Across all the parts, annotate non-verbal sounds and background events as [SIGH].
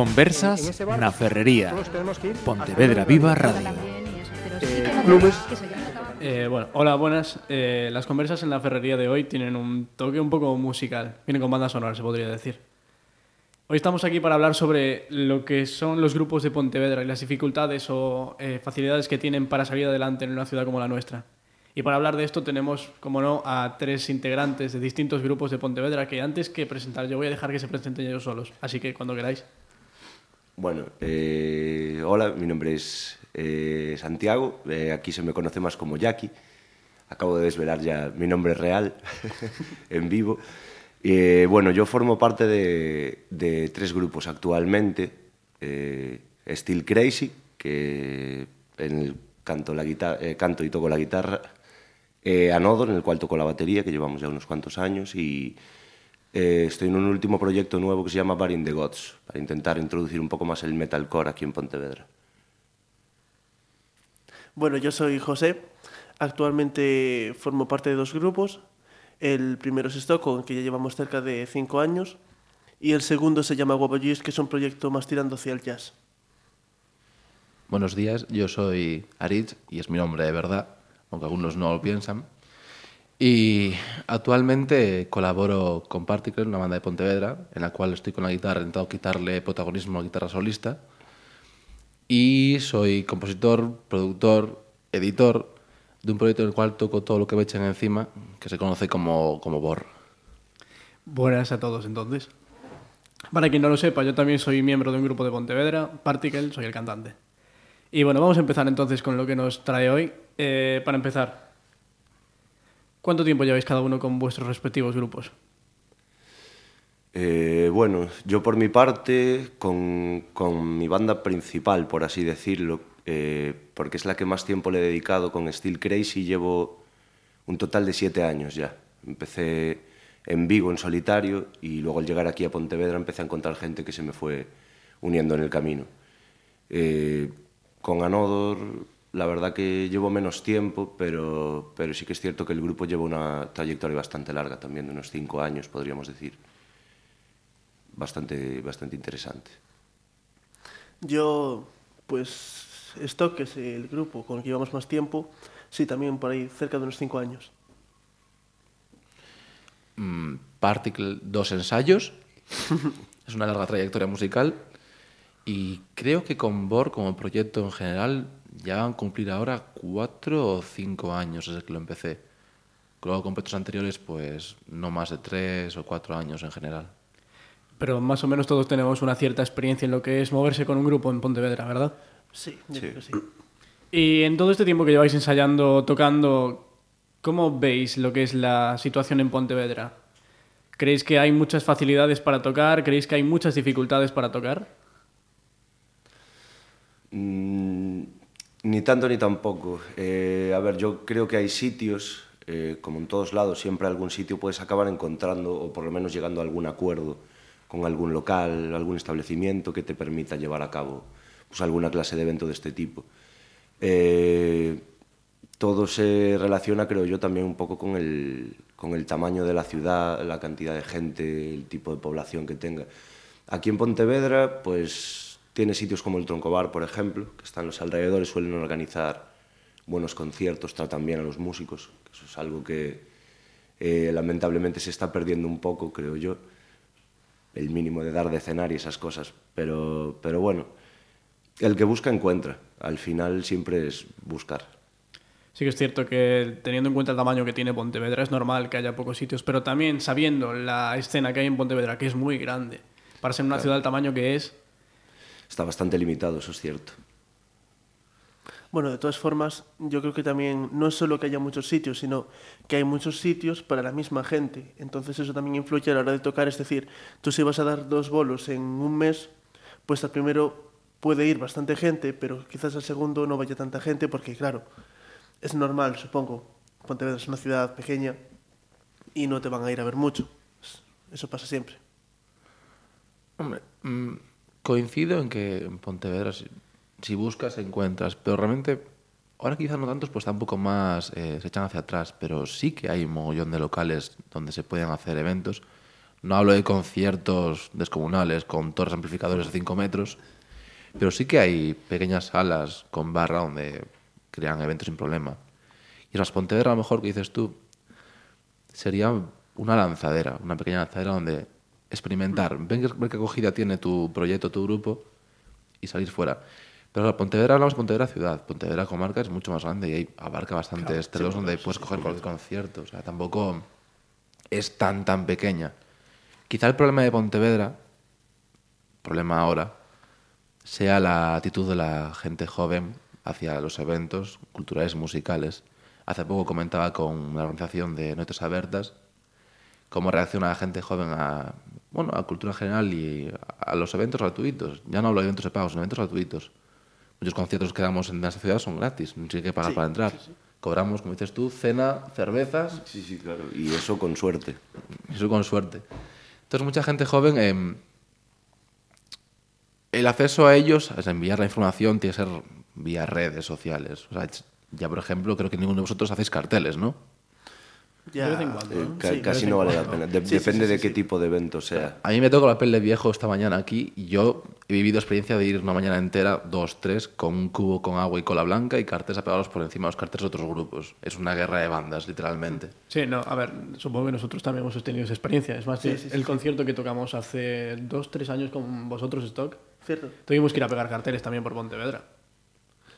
Conversas na Ferrería. Pontevedra Viva Radio. Eh, bueno, hola, buenas. Eh, las conversas en la ferrería de hoy tienen un toque un poco musical. Vienen con banda sonora, se podría decir. Hoy estamos aquí para hablar sobre lo que son los grupos de Pontevedra y las dificultades o eh, facilidades que tienen para salir adelante en una ciudad como la nuestra. Y para hablar de esto tenemos, como no, a tres integrantes de distintos grupos de Pontevedra que antes que presentar yo voy a dejar que se presenten ellos solos. Así que cuando queráis. Bueno, eh, hola, mi nombre es eh, Santiago, eh, aquí se me conoce más como Jackie. Acabo de desvelar ya mi nombre real [LAUGHS] en vivo. Eh, bueno, yo formo parte de, tres grupos actualmente. Steel Crazy, que canto, la guitarra, y toco la guitarra. Anodor, en el cual toco la batería, que llevamos ya unos cuantos años. Y eh, estoy en un último proyecto nuevo que se llama Bar in the Gods, para intentar introducir un poco más el metalcore aquí en Pontevedra. Bueno, yo soy José. Actualmente formo parte de dos grupos. El primero es Stockholm, que ya llevamos cerca de cinco años. Y el segundo se llama Guapo Juice, que es un proyecto más tirando hacia el jazz. Buenos días, yo soy Aritz y es mi nombre de verdad, aunque algunos no lo piensan. Y actualmente colaboro con Particle, una banda de Pontevedra, en la cual estoy con la guitarra, he intentado quitarle protagonismo a la guitarra solista. Y soy compositor, productor, editor de un proyecto en el cual toco todo lo que me echan encima, que se conoce como, como BOR. Buenas a todos entonces. Para quien no lo sepa, yo también soy miembro de un grupo de Pontevedra, Particle, soy el cantante. Y bueno, vamos a empezar entonces con lo que nos trae hoy. Eh, para empezar, ¿cuánto tiempo lleváis cada uno con vuestros respectivos grupos? Eh, bueno, yo por mi parte, con, con mi banda principal, por así decirlo, eh, porque es la que más tiempo le he dedicado con Steel Crazy, llevo un total de siete años ya. Empecé en Vigo en solitario y luego al llegar aquí a Pontevedra empecé a encontrar gente que se me fue uniendo en el camino. Eh, con Anodor, la verdad que llevo menos tiempo, pero, pero sí que es cierto que el grupo lleva una trayectoria bastante larga también, de unos cinco años, podríamos decir. Bastante, bastante interesante. Yo, pues, Stock, que es el grupo con el que llevamos más tiempo, sí, también por ahí cerca de unos cinco años. Mm, Particle, dos ensayos. [LAUGHS] es una larga trayectoria musical. Y creo que con BOR como proyecto en general ya van a cumplir ahora cuatro o cinco años desde que lo empecé. Luego con proyectos anteriores, pues no más de tres o cuatro años en general. Pero más o menos todos tenemos una cierta experiencia en lo que es moverse con un grupo en Pontevedra, ¿verdad? Sí, yo Sí. creo que sí. Y en todo este tiempo que lleváis ensayando, tocando, ¿cómo veis lo que es la situación en Pontevedra? ¿Creéis que hay muchas facilidades para tocar? ¿Creéis que hay muchas dificultades para tocar? Mm, ni tanto ni tampoco. Eh, a ver, yo creo que hay sitios, eh, como en todos lados, siempre algún sitio puedes acabar encontrando o por lo menos llegando a algún acuerdo con algún local, algún establecimiento que te permita llevar a cabo pues, alguna clase de evento de este tipo. Eh, todo se relaciona, creo yo, también un poco con el, con el tamaño de la ciudad, la cantidad de gente, el tipo de población que tenga. Aquí en Pontevedra, pues tiene sitios como el Troncobar, por ejemplo, que están los alrededores, suelen organizar buenos conciertos, tratan bien a los músicos, que eso es algo que eh, lamentablemente se está perdiendo un poco, creo yo, el mínimo de dar de cenar y esas cosas. Pero, pero bueno, el que busca encuentra. Al final siempre es buscar. Sí que es cierto que teniendo en cuenta el tamaño que tiene Pontevedra es normal que haya pocos sitios, pero también sabiendo la escena que hay en Pontevedra, que es muy grande, para ser una ciudad del tamaño que es, Está bastante limitado, eso es cierto. Bueno, de todas formas, yo creo que también no es solo que haya muchos sitios, sino que hay muchos sitios para la misma gente. Entonces eso también influye a la hora de tocar. Es decir, tú si vas a dar dos bolos en un mes, pues al primero puede ir bastante gente, pero quizás al segundo no vaya tanta gente porque, claro, es normal, supongo. Pontevedra es una ciudad pequeña y no te van a ir a ver mucho. Eso pasa siempre. Hombre, mm, coincido en que en Pontevedra, si, buscas, encuentras, pero realmente, ahora quizás no tantos, pues está poco más, eh, se echan hacia atrás, pero sí que hay un mogollón de locales donde se pueden hacer eventos. No hablo de conciertos descomunales con torres amplificadores de 5 metros, pero sí que hay pequeñas salas con barra donde crean eventos sin problema. Y las Pontevedra, a lo mejor que dices tú, sería una lanzadera, una pequeña lanzadera donde experimentar, ver qué- ver qué acogida tiene tu proyecto, tu grupo y salir fuera. Pero Pontevedra hablamos de Pontevedra ciudad, Pontevedra comarca es mucho más grande y ahí abarca bastantes terrenos donde puedes coger cualquier concierto, o sea, tampoco es tan tan pequeña. Quizá el problema de Pontevedra, problema ahora, sea la actitud de la gente joven hacia los eventos culturales y musicales. Hace poco comentaba con una organización de Noches Abertas cómo reacciona la gente joven a, bueno, a cultura general y a los eventos gratuitos. Ya no hablo de eventos de pago, sino eventos gratuitos. Muchos conciertos que damos en esta ciudad son gratis, no hay que pagar Sí, para entrar. sí, sí. Cobramos, como dices tú, cena, cervezas Sí, sí, claro. Y eso con suerte. eso con suerte. Entonces, mucha gente joven, eh, el acceso a ellos, es enviar la información, tiene que ser vía redes sociales. O sea, ya, por ejemplo, creo que ninguno de vosotros hacéis carteles, ¿no? Ya, De vez en cuando, Eh, ¿no? ca- Sí, casi no vale la pena. De- Sí, sí, depende sí, de qué sí. tipo de evento sea. A mí me tocó la piel de viejo esta mañana aquí y yo he vivido experiencia de ir una mañana entera, dos, tres, con un cubo con agua y cola blanca y carteles apegados por encima de los carteles de otros grupos. Es una guerra de bandas, literalmente. Sí, no, a ver, supongo que nosotros también hemos tenido esa experiencia. Es más, el sí. concierto que tocamos hace dos, tres años con vosotros, Stock, Cierto. tuvimos que ir a pegar carteles también por Pontevedra.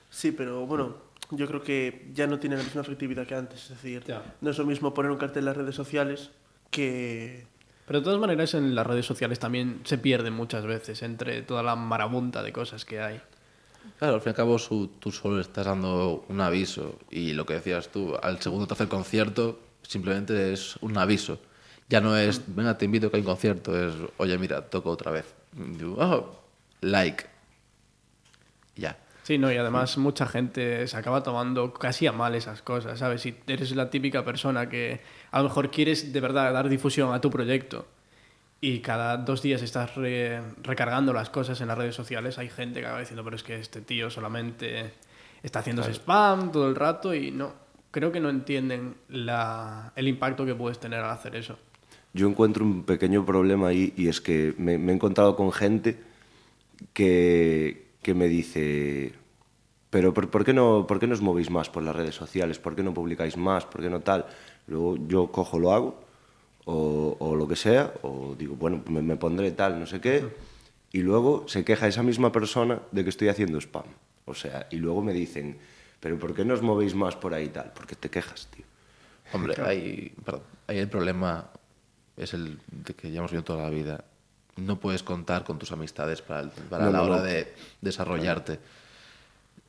Sí, pero bueno, yo creo que ya no tiene la misma efectividad que antes. Es decir, Ya. no es lo mismo poner un cartel en las redes sociales que... Pero de todas maneras en las redes sociales también se pierden muchas veces entre toda la marabunta de cosas que hay. Claro, al fin y al cabo su- tú solo estás dando un aviso y lo que decías tú, al segundo o tercer concierto simplemente es un aviso. Ya no es, venga, te invito que hay un concierto, es, oye, mira, toco otra vez. Y digo, "Oh, like. Ya. Sí, no, y además mucha gente se acaba tomando casi a mal esas cosas, ¿sabes? Si eres la típica persona que a lo mejor quieres de verdad dar difusión a tu proyecto y cada dos días estás re- recargando las cosas en las redes sociales, hay gente que acaba diciendo, pero es que este tío solamente está haciendo spam todo el rato y no, creo que no entienden la, el impacto que puedes tener al hacer eso. Yo encuentro un pequeño problema ahí y es que me, me he encontrado con gente que, que me dice, pero ¿por, por qué no, ¿por qué no os movéis más por las redes sociales? ¿Por qué no publicáis más? ¿Por qué no tal? Luego yo cojo, lo hago, o, o lo que sea, o digo, bueno, me, me pondré tal, no sé qué, y luego se queja esa misma persona de que estoy haciendo spam. O sea, y luego me dicen, pero ¿por qué no os movéis más por ahí tal? Porque te quejas, tío. Hombre, [LAUGHS] ahí, perdón, ahí el problema es el de que ya hemos vivido toda la vida. No puedes contar con tus amistades para, para No, la no, hora no. de desarrollarte.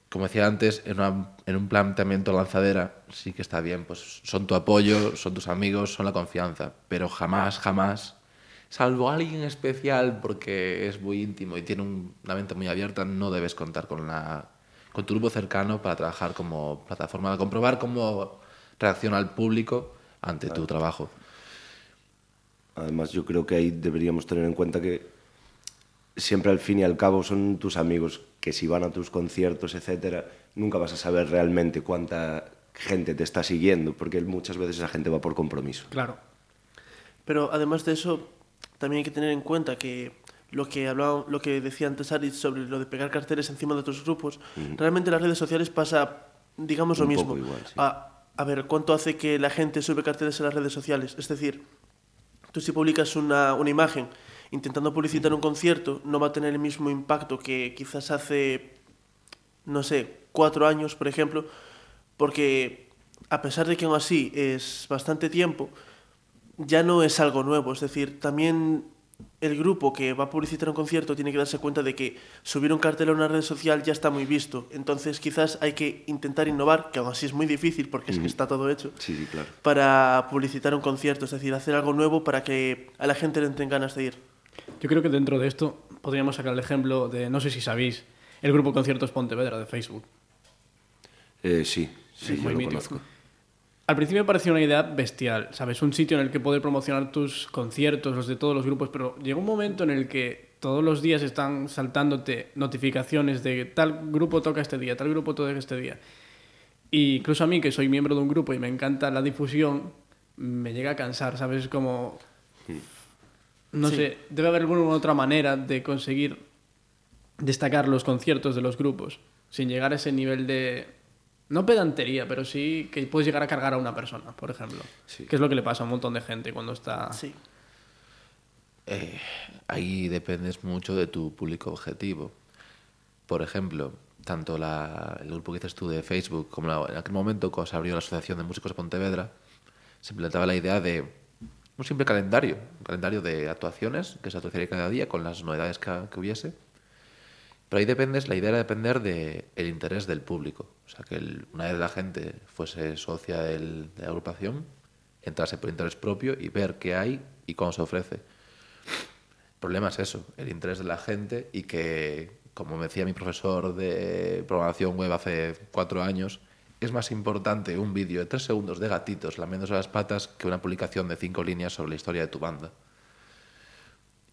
Como decía antes, en, una- en un planteamiento lanzadera sí que está bien, pues son tu apoyo, son tus amigos, son la confianza, pero jamás, jamás, salvo alguien especial porque es muy íntimo y tiene un- una mente muy abierta, no debes contar con, la, con tu grupo cercano para trabajar como plataforma, de comprobar cómo reacciona el público ante tu trabajo. Además, yo creo que ahí deberíamos tener en cuenta que siempre al fin y al cabo son tus amigos que si van a tus conciertos, etcétera, nunca vas a saber realmente cuánta gente te está siguiendo, porque muchas veces esa gente va por compromiso. Claro. Pero además de eso, también hay que tener en cuenta que lo que hablaba, lo que decía antes Aritz sobre lo de pegar carteles encima de otros grupos, realmente en las redes sociales pasa, digamos, lo mismo. poco igual, sí. a, a ver, ¿cuánto hace que la gente sube carteles en las redes sociales? Es decir, tú si publicas una, una imagen intentando publicitar un concierto, no va a tener el mismo impacto que quizás hace, no sé, cuatro años, por ejemplo, porque a pesar de que aún así es bastante tiempo, ya no es algo nuevo. Es decir, también el grupo que va a publicitar un concierto tiene que darse cuenta de que subir un cartel a una red social ya está muy visto. Entonces quizás hay que intentar innovar, que aún así es muy difícil porque es que está todo hecho, Sí, sí, claro. para publicitar un concierto. Es decir, hacer algo nuevo para que a la gente le entren ganas de ir. Yo creo que dentro de esto podríamos sacar el ejemplo de, no sé si sabéis, el grupo Conciertos Pontevedra de Facebook. Eh, sí, sí, yo muy lo mítico. conozco. Al principio me pareció una idea bestial, ¿sabes? Un sitio en el que poder promocionar tus conciertos, los de todos los grupos, pero llegó un momento en el que todos los días están saltándote notificaciones de tal grupo toca este día, tal grupo toca este día. Y incluso a mí, que soy miembro de un grupo y me encanta la difusión, me llega a cansar, ¿sabes? Es como... No Sí. sé, debe haber alguna otra manera de conseguir destacar los conciertos de los grupos sin llegar a ese nivel de... No pedantería, pero sí que puedes llegar a cargar a una persona, por ejemplo. Sí. Que es lo que le pasa a un montón de gente cuando está... Sí. Eh, ahí dependes mucho de tu público objetivo. Por ejemplo, tanto la- el grupo que dices tú de Facebook como la- en aquel momento cuando se abrió la Asociación de Músicos de Pontevedra, se implementaba la idea de un simple calendario, un calendario de actuaciones que se actuaría cada día con las novedades que, que hubiese. Pero ahí dependes, la idea era depender del el interés del público. O sea, que una vez la gente fuese socia del- de la agrupación, entrase por interés propio y ver qué hay y cómo se ofrece. El problema es eso, el interés de la gente y que, como me decía mi profesor de programación web hace cuatro años, es más importante un vídeo de tres segundos de gatitos lamiéndose las patas que una publicación de cinco líneas sobre la historia de tu banda.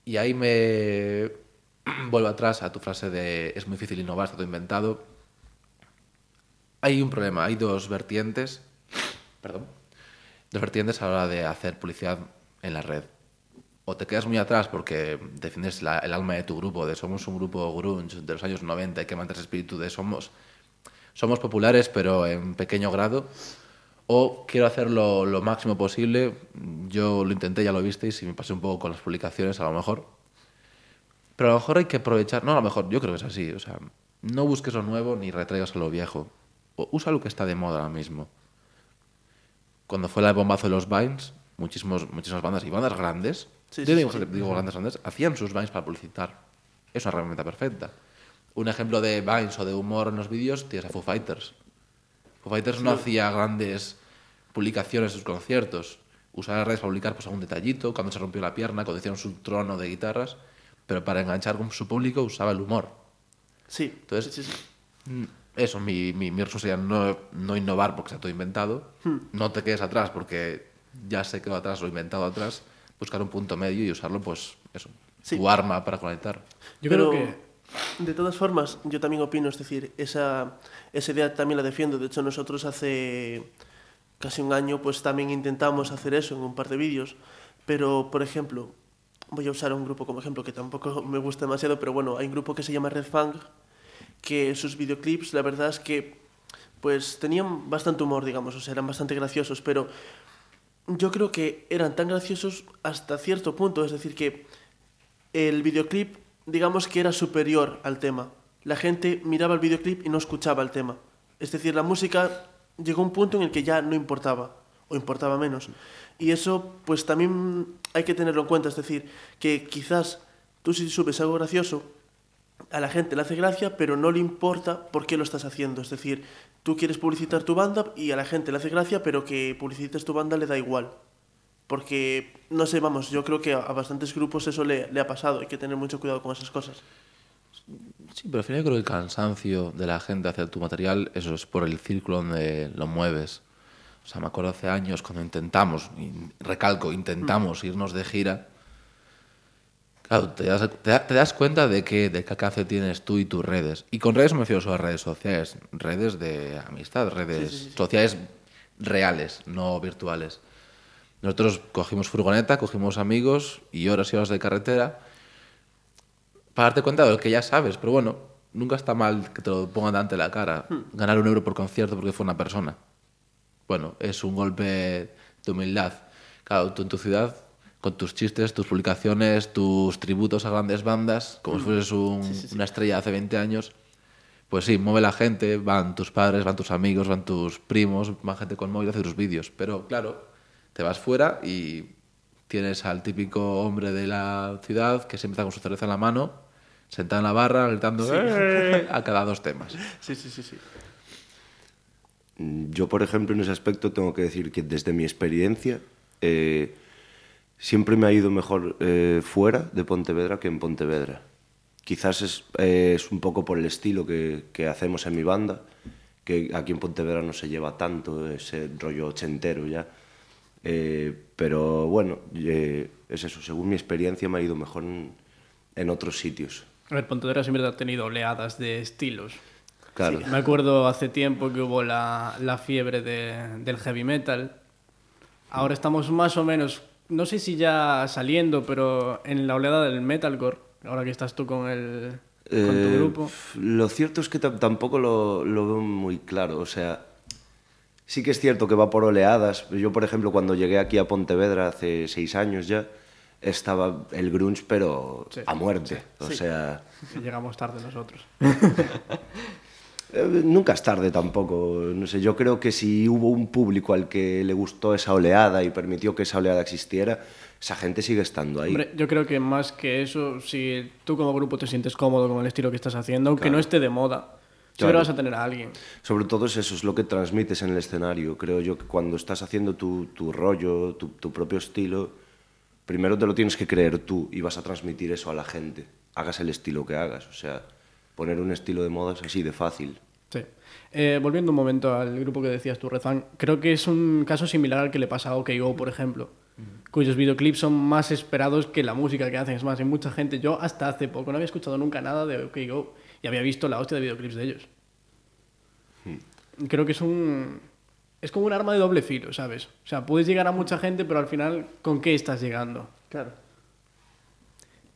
Y ahí me [CLEARS THROAT] vuelvo atrás a tu frase de es muy difícil innovar, está todo inventado. Hay un problema, hay dos vertientes, [SNIFFS] perdón, dos vertientes a la hora de hacer publicidad en la red. O te quedas muy atrás porque defiendes el alma de tu grupo, de somos un grupo grunge de los años 90, hay que mantener ese espíritu de somos, somos populares pero en pequeño grado. O quiero hacerlo lo máximo posible, yo lo intenté, ya lo visteis, y me pasé un poco con las publicaciones a lo mejor. Pero a lo mejor hay que aprovechar, no a lo mejor, yo creo que es así, o sea, no busques lo nuevo ni retraigas a lo viejo. O usa lo que está de moda ahora mismo. Cuando fue el bombazo de los Vines, muchísimos, muchísimas bandas y bandas grandes, Sí, yo sí, digo, sí. digo grandes, grandes, hacían sus Vines para publicitar. Es una herramienta perfecta. Un ejemplo de Vines o de humor en los vídeos tienes a Foo Fighters. Foo Fighters no hacía grandes publicaciones de sus conciertos. Usaba las redes para publicar pues, algún detallito, cuando se rompió la pierna, cuando hicieron su trono de guitarras, pero para enganchar con su público usaba el humor. Sí. Entonces, sí, sí, sí. Mm, Eso, mi, mi, mi sería no, no innovar porque está todo inventado. No te quedes atrás porque ya se quedó atrás, lo inventado atrás. Buscar un punto medio y usarlo, pues, eso, Sí. tu arma para conectar. Yo Pero, creo que... De todas formas, yo también opino, es decir, esa, esa idea también la defiendo. De hecho, nosotros hace casi un año pues también intentamos hacer eso en un par de vídeos. Pero, por ejemplo, voy a usar un grupo como ejemplo que tampoco me gusta demasiado, pero bueno, hay un grupo que se llama Red Fang, que sus videoclips, la verdad es que pues tenían bastante humor, digamos, o sea, eran bastante graciosos, pero yo creo que eran tan graciosos hasta cierto punto, es decir, que el videoclip, digamos que era superior al tema. La gente miraba el videoclip y no escuchaba el tema. Es decir, la música llegó a un punto en el que ya no importaba, o importaba menos. Y eso, pues también hay que tenerlo en cuenta, es decir, que quizás tú si subes algo gracioso, a la gente le hace gracia, pero no le importa por qué lo estás haciendo. Es decir, tú quieres publicitar tu banda y a la gente le hace gracia, pero que publicites tu banda le da igual. Porque, no sé, vamos, yo creo que a, bastantes grupos eso le, le ha pasado. Hay que tener mucho cuidado con esas cosas. Sí, pero al final yo creo que el cansancio de la gente hacia tu material, eso es por el círculo donde lo mueves. O sea, me acuerdo hace años cuando intentamos, recalco, intentamos irnos de gira. Claro, te das, te da- te das cuenta de que de qué alcance tienes tú y tus redes. Y con redes me refiero solo a redes sociales, redes de amistad, redes sociales reales, no virtuales. Nosotros cogimos furgoneta, cogimos amigos y horas y horas de carretera para darte cuenta de lo que ya sabes, pero bueno, nunca está mal que te lo pongan delante de la cara. Ganar un euro por concierto porque fue una persona. Bueno, es un golpe de humildad. Claro, tú en tu ciudad, con tus chistes, tus publicaciones, tus tributos a grandes bandas, como si fueses un- una estrella de hace 20 años, pues sí, mueve la gente, van tus padres, van tus amigos, van tus primos, van gente con móvil a hacer tus vídeos. Pero claro, te vas fuera y tienes al típico hombre de la ciudad que siempre está con su cerveza en la mano, sentado en la barra, gritando "Eh", a cada dos temas. Sí, sí, sí, sí. Mm, Yo, por ejemplo, en ese aspecto tengo que decir que desde mi experiencia eh, siempre me ha ido mejor eh, fuera de Pontevedra que en Pontevedra. Quizás es, eh, es un poco por el estilo que, hacemos en mi banda, que aquí en Pontevedra no se lleva tanto ese rollo ochentero ya. Pero bueno, es eso, según mi experiencia me ha ido mejor en, en otros sitios. A ver, Pontevedra siempre ha tenido oleadas de estilos. Claro. Me acuerdo hace tiempo que hubo la, la fiebre de- del heavy metal. Ahora estamos más o menos no sé si ya saliendo, pero en la oleada del metalcore, ahora que estás tú con el con tu Eh, grupo. Lo cierto es que tam- tampoco lo, lo veo muy claro. O sea, sí que es cierto que va por oleadas. Yo, por ejemplo, cuando llegué aquí a Pontevedra hace seis años ya, estaba el grunge, pero Sí, a muerte. O Sí. sea, Llegamos tarde nosotros. [LAUGHS] eh, nunca es tarde tampoco. No sé, yo creo que si hubo un público al que le gustó esa oleada y permitió que esa oleada existiera, esa gente sigue estando ahí. Hombre, yo creo que más que eso, si tú como grupo te sientes cómodo con el estilo que estás haciendo, aunque Claro. no esté de moda, siempre Claro. vas a tener a alguien. Sobre todo es eso, es lo que transmites en el escenario. Creo yo que cuando estás haciendo tu, tu rollo, tu, tu propio estilo, primero te lo tienes que creer tú y vas a transmitir eso a la gente. Hagas el estilo que hagas. O sea, poner un estilo de moda es así de fácil. Sí. Eh, volviendo un momento al grupo que decías tú, Rezan, creo que es un caso similar al que le pasa a OKGO, por ejemplo, cuyos videoclips son más esperados que la música que hacen. Es más, hay mucha gente, yo hasta hace poco no había escuchado nunca nada de OKGO y había visto la hostia de videoclips de ellos. Creo que es un... Es como un arma de doble filo, ¿sabes? O sea, puedes llegar a mucha gente, pero al final, ¿con qué estás llegando? Claro.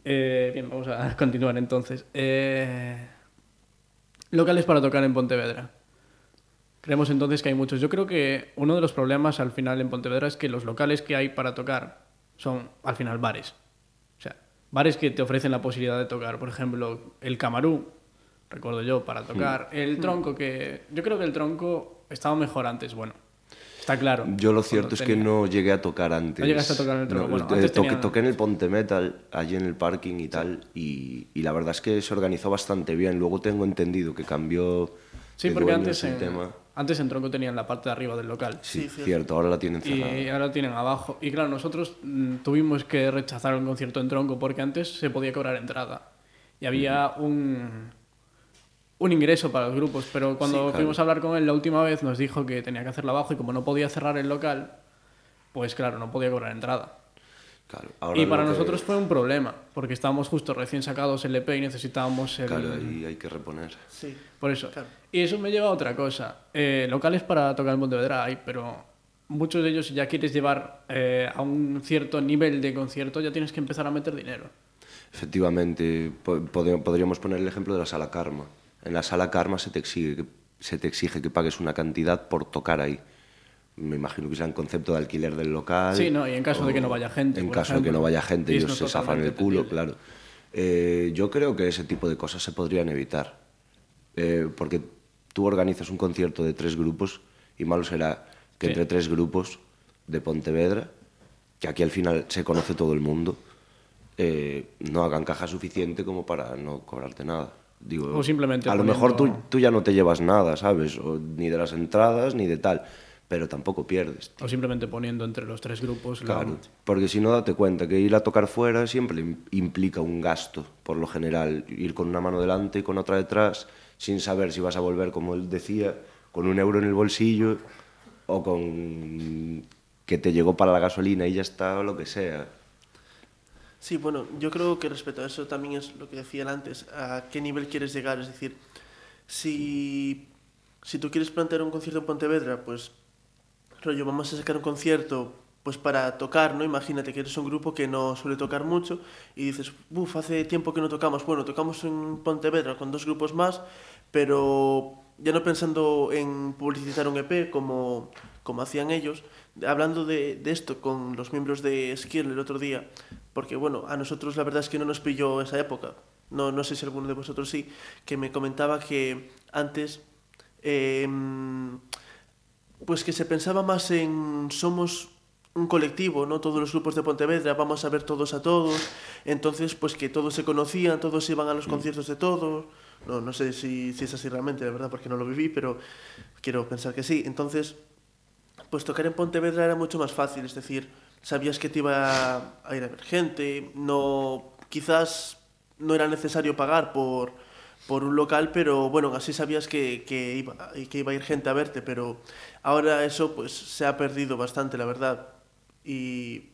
Eh, bien, vamos a [LAUGHS] continuar entonces. Eh, locales para tocar en Pontevedra. Creemos entonces que hay muchos. Yo creo que uno de los problemas al final en Pontevedra es que los locales que hay para tocar son al final bares. O sea, bares que te ofrecen la posibilidad de tocar. Por ejemplo, el Camarú, recuerdo yo, para tocar. El Tronco, que yo creo que el Tronco estaba mejor antes. Bueno, está claro. Yo lo cierto es que tenía- no llegué a tocar antes. No llegaste a tocar en el Tronco. Bueno, eh, antes toqué, en el Ponte Metal, allí en el parking y tal, y, y la verdad es que se organizó bastante bien. Luego tengo entendido que cambió Sí, de porque antes el en, tema. antes en Tronco tenían la parte de arriba del local. Sí, Sí, cierto. cierto, ahora la tienen cerrada. Y ahora tienen abajo. Y claro, nosotros mm, tuvimos que rechazar un concierto en tronco porque antes se podía cobrar entrada. Y había un, un ingreso para los grupos. Pero cuando claro. fuimos a hablar con él la última vez nos dijo que tenía que hacerlo abajo y como no podía cerrar el local, pues claro, no podía cobrar entrada. Claro, ahora y para que- nosotros fue un problema, porque estábamos justo recién sacados el EP y necesitábamos el... Claro, ahí hay que reponer. Sí. Por eso. Claro. Y eso me lleva a otra cosa. Eh, locales para tocar en Pontevedra hay, pero muchos de ellos, si ya quieres llevar eh, a un cierto nivel de concierto, ya tienes que empezar a meter dinero. Efectivamente, podríamos poner el ejemplo de la sala Karma. En la sala Karma se te exige que, se te exige que pagues una cantidad por tocar ahí. Me imagino que sea en concepto de alquiler del local. Sí, no, y en caso de que no vaya gente, En caso de que ejemplo. no vaya gente, ellos eso se zafan el culo, claro. Eh, yo creo que ese tipo de cosas se podrían evitar. Eh, porque tú organizas un concierto de tres grupos y malo será que Sí. entre tres grupos de Pontevedra, que aquí al final se conoce todo el mundo, eh, no hagan caja suficiente como para no cobrarte nada. Digo, O simplemente a lo mejor tú, tú ya no te llevas nada, ¿sabes? O ni de las entradas ni de tal, pero tampoco pierdes. O simplemente poniendo entre los tres grupos la- Claro, porque si no, date cuenta que ir a tocar fuera siempre im- implica un gasto, por lo general. Ir con una mano delante y con otra detrás, sin saber si vas a volver, como él decía, con un euro en el bolsillo o con que te llegó para la gasolina y ya está, o lo que sea. Sí, bueno, yo creo que respecto a eso también es lo que decía antes, a qué nivel quieres llegar. Es decir, si, si tú quieres plantear un concierto en Pontevedra, pues, rollo, vamos a sacar un concierto pues para tocar, ¿no? Imagínate que eres un grupo que no suele tocar mucho y dices, uff, hace tiempo que no tocamos. Bueno, tocamos en Pontevedra con dos grupos más, pero ya no pensando en publicitar un EP como, como hacían ellos, hablando de, de esto con los miembros de Skill el otro día, porque bueno, a nosotros la verdad es que no nos pilló esa época. No, no sé si alguno de vosotros sí, que me comentaba que antes eh, pues que se pensaba más en somos un colectivo, ¿no? Todos los grupos de Pontevedra, vamos a ver todos a todos. Entonces, pues que todos se conocían, todos iban a los conciertos de todos. No, no sé si, si es así realmente, de verdad, porque no lo viví, pero quiero pensar que sí. Entonces, pues tocar en Pontevedra era mucho más fácil, es decir, sabías que te iba a ir a ver gente, no, quizás no era necesario pagar por, por un local, pero bueno, así sabías que, que, iba, que iba a ir gente a verte, pero ahora eso pues se ha perdido bastante, la verdad. Y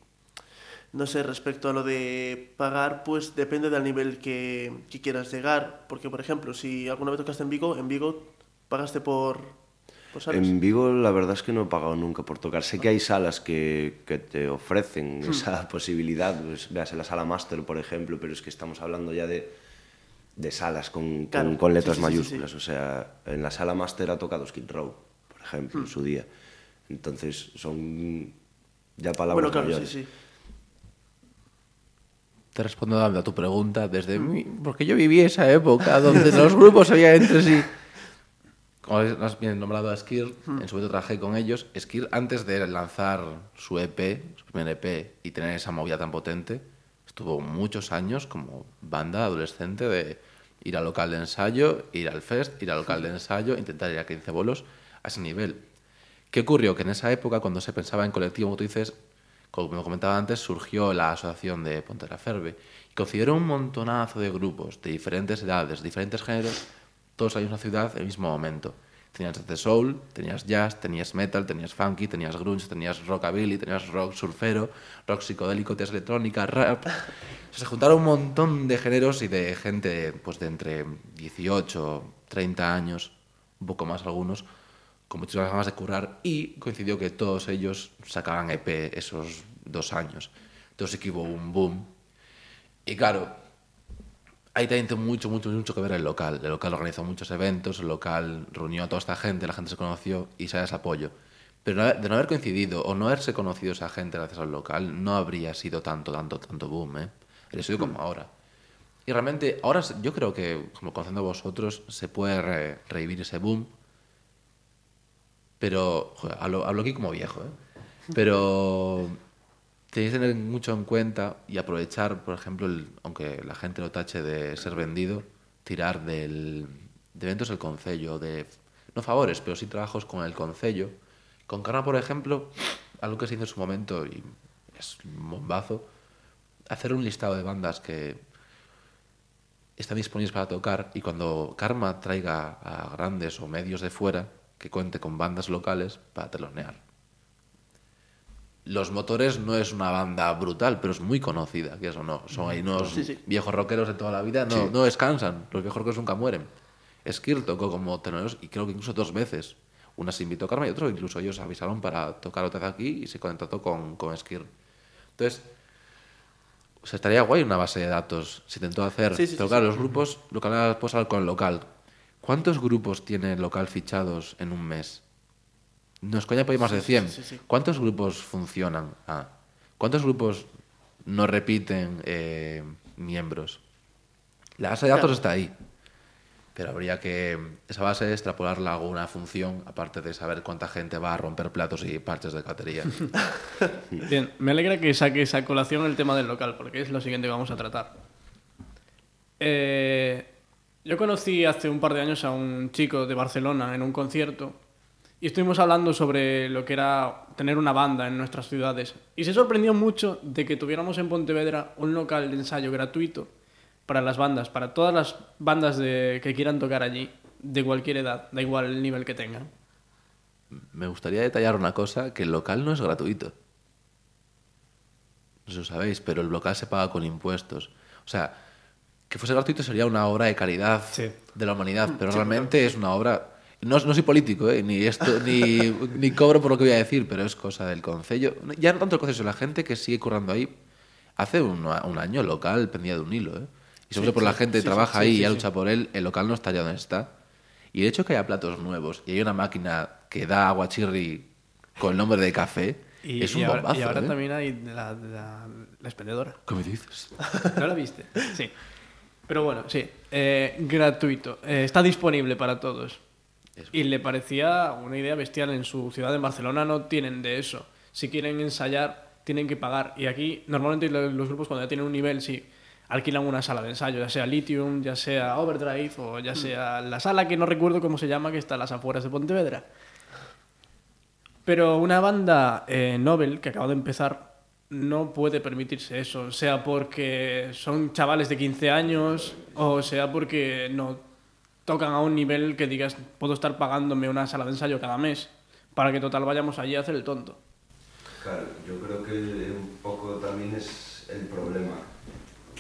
no sé, respecto a lo de pagar, pues depende del nivel que, que quieras llegar, porque por ejemplo, si alguna vez tocaste en Vigo, en Vigo pagaste por, Pues. En Vigo la verdad es que no he pagado nunca por tocar. Sé que hay salas que, que te ofrecen Hmm. esa [LAUGHS] posibilidad, pues, veas la sala Master, por ejemplo, pero es que estamos hablando ya de, de salas con, con- Claro, con letras sí, sí, sí, mayúsculas. O sea, en la sala Master ha tocado Skid Row, por ejemplo, en Hmm. su día. Entonces son ya palabras Bueno, claro, sí, mayores. sí. Te respondo a tu pregunta desde mí, porque yo viví esa época donde [LAUGHS] los grupos había entre sí. Como has bien nombrado a Skir, en su momento trabajé con ellos. Skir, antes de lanzar su EP, su primer EP, y tener esa movida tan potente, estuvo muchos años como banda adolescente de ir al local de ensayo, ir al fest, ir al local de ensayo, intentar ir a 15 bolos, a ese nivel. ¿Qué ocurrió? Que en esa época, cuando se pensaba en colectivo, como tú dices, como me comentaba antes, surgió la asociación de Pontera Ferbe y consideró un montonazo de grupos de diferentes edades, diferentes géneros, todos en una ciudad en el mismo momento. Tenías de soul, tenías jazz, tenías metal, tenías funky, tenías grunge, tenías rockabilly, tenías rock surfero, rock psicodélico, tenías electrónica, rap. Se juntaron un montón de géneros y de gente pues de entre 18, 30 años, un poco más algunos, con muchísimas ganas de curar y coincidió que todos ellos sacaban EP esos dos años. Entonces que hubo un boom. Y claro, ahí también tiene mucho, mucho, mucho que ver el local. El local organizó muchos eventos, el local reunió a toda esta gente, la gente se conoció y se da ese apoyo. Pero de no haber coincidido o no haberse conocido esa gente gracias al local, no habría sido tanto, tanto, tanto boom, ¿eh? Habría sido como ahora. Y realmente, ahora yo creo que, como conociendo a vosotros, se puede re- revivir ese boom pero, joder, hablo, hablo aquí como viejo, ¿eh? Pero [LAUGHS] tenéis que tener mucho en cuenta y aprovechar, por ejemplo, el- aunque la gente lo tache de ser vendido, tirar del, de eventos del concello, de, no favores, pero sí trabajos con el concello. Con Carna, por ejemplo, algo que se hizo en su momento y es un bombazo, hacer un listado de bandas que están disponibles para tocar y cuando Karma traiga a grandes o medios de fuera que cuente con bandas locales para telonear. Los Motores no es una banda brutal, pero es muy conocida, que eso no. Son ahí unos Sí, sí. viejos rockeros de toda la vida, no, no descansan, los viejos rockeros nunca mueren. Skir tocó como teloneros y creo que incluso dos veces. Una se invitó a Karma y otro incluso ellos avisaron para tocar otra vez aquí y se contactó con, con Skir. Entonces, o sea, estaría guay una base de datos. Se intentó hacer. Sí, sí, pero sí, claro, los grupos, lo que hablabas hablar con el local. ¿Cuántos grupos tiene el local fichados en un mes? No es coña, ir más de 100. sí, sí. ¿Cuántos grupos funcionan? Ah. ¿Cuántos grupos no repiten eh, miembros? La base de datos Claro. está ahí. Pero habría que esa base extrapolarla a alguna función, aparte de saber cuánta gente va a romper platos y parches de catería. [LAUGHS] Bien, me alegra que saque esa colación el tema del local, porque es lo siguiente que vamos a tratar. Eh, yo conocí hace un par de años a un chico de Barcelona en un concierto y estuvimos hablando sobre lo que era tener una banda en nuestras ciudades. Y se sorprendió mucho de que tuviéramos en Pontevedra un local de ensayo gratuito para las bandas, para todas las bandas de, que quieran tocar allí, de cualquier edad, da igual el nivel que tengan. Me gustaría detallar una cosa, que el local no es gratuito. No sé si lo sabéis, pero el local se paga con impuestos. O sea, que fuese gratuito sería una obra de caridad Sí. de la humanidad, pero realmente es una obra... No, no soy político, ¿eh? ni, esto, ni, ni cobro por lo que voy a decir, pero es cosa del concello. Ya no tanto el concello, la gente que sigue currando ahí. Hace un, un año el local pendía de un hilo. ¿eh? Y sobre por la gente que trabaja ahí y ya lucha por él, el local no estaría donde está. Y el hecho que haya platos nuevos y hay una máquina que da agua chirri con el nombre de café, Y, es un y ahora, bombazo. y ahora ¿eh? también hay la, la, la expendedora. ¿Qué me dices? [LAUGHS] ¿No la viste? Sí. Pero bueno, sí. eh, gratuito. Está disponible para todos. Y le parecía una idea bestial. En su ciudad, en Barcelona, no tienen de eso. Si quieren ensayar, tienen que pagar. Y aquí, normalmente lo- los grupos cuando ya tienen un nivel, sí, alquilan una sala de ensayo, ya sea Lithium, ya sea Overdrive o ya sea la sala que no recuerdo cómo se llama, que está a las afueras de Pontevedra. Pero una banda eh, Nobel que acaba de empezar no puede permitirse eso, sea porque son chavales de 15 años o sea porque no tocan a un nivel que digas puedo estar pagándome una sala de ensayo cada mes para que total vayamos allí a hacer el tonto. Claro, yo creo que un poco también es el problema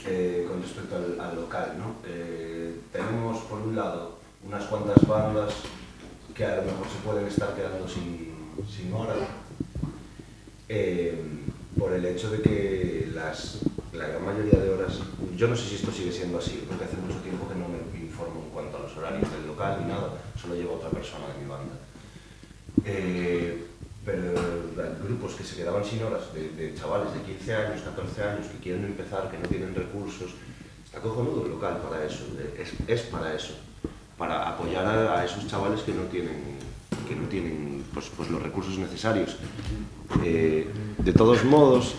eh, con respecto al, al local, ¿no? Eh, tenemos por un lado unas cuantas bandas que a lo mejor se pueden estar quedando sin, sin hora eh, por el hecho de que las, la gran mayoría de horas, yo no sé si esto sigue siendo así, porque hace mucho tiempo que en cuanto a los horarios del local ni nada, solo lleva otra persona de mi banda. Eh, pero grupos que se quedaban sin horas, de, chavales de 15 años, 14 años, que quieren empezar, que no tienen recursos, está cojonudo el local para eso, es, para eso, para apoyar a, a, esos chavales que no tienen, que no tienen pues, pues los recursos necesarios. Eh, de todos modos,